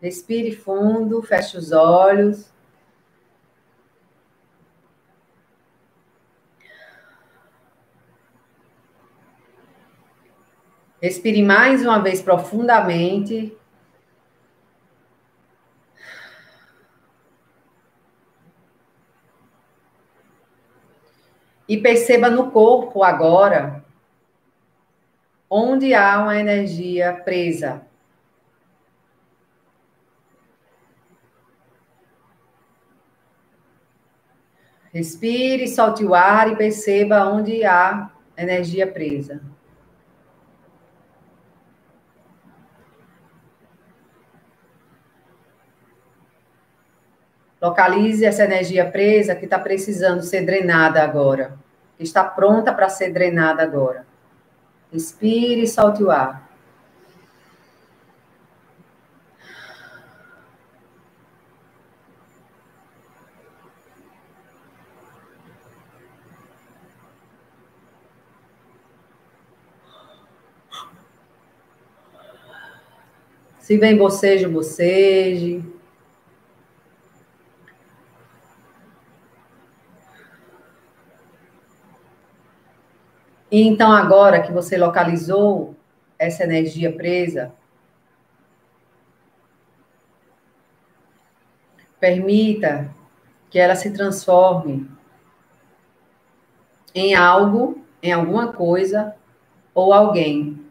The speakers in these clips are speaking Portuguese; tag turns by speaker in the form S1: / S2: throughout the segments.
S1: Respire fundo, feche os olhos. Respire mais uma vez profundamente. E perceba no corpo agora onde há uma energia presa. Respire, solte o ar e perceba onde há energia presa. Localize essa energia presa que está precisando ser drenada agora, que está pronta para ser drenada agora. Respire e solte o ar. Se vem bocejo, boceje. E então, agora que você localizou essa energia presa, permita que ela se transforme em algo, em alguma coisa ou alguém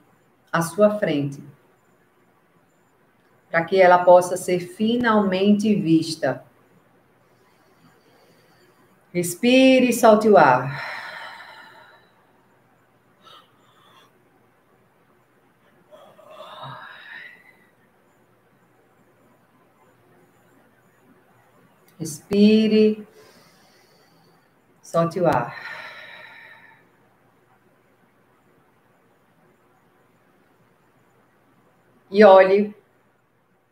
S1: à sua frente, para que ela possa ser finalmente vista. Respire e solte o ar. Respire. Solte o ar. E olhe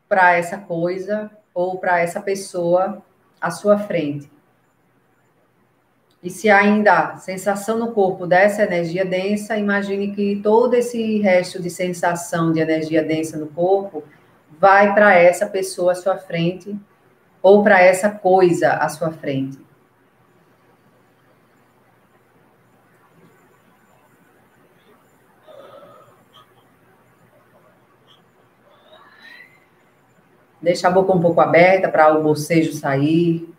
S1: para essa coisa ou para essa pessoa à sua frente. E se ainda sensação no corpo dessa energia densa, imagine que todo esse resto de sensação de energia densa no corpo vai para essa pessoa à sua frente ou para essa coisa à sua frente. Deixa a boca um pouco aberta para o bocejo sair.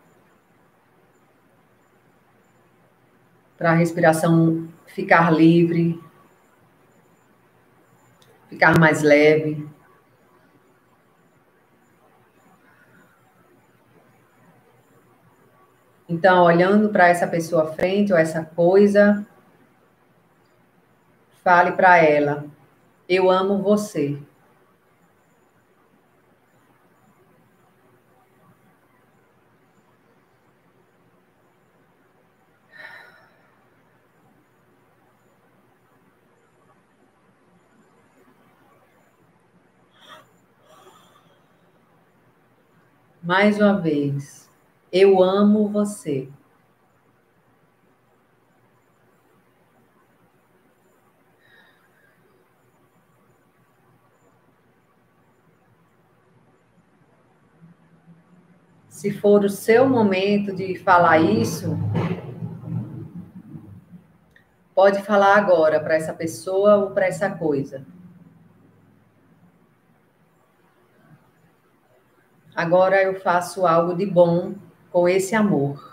S1: Para a respiração ficar livre. Ficar mais leve. Então, olhando para essa pessoa à frente ou essa coisa, fale para ela: Eu amo você. Mais uma vez. Eu amo você. Se for o seu momento de falar isso, pode falar agora para essa pessoa ou para essa coisa. Agora eu faço algo de bom com esse amor.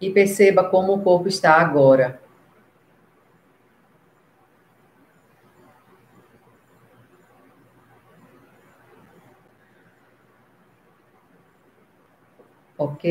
S1: E perceba como o corpo está agora. Ok?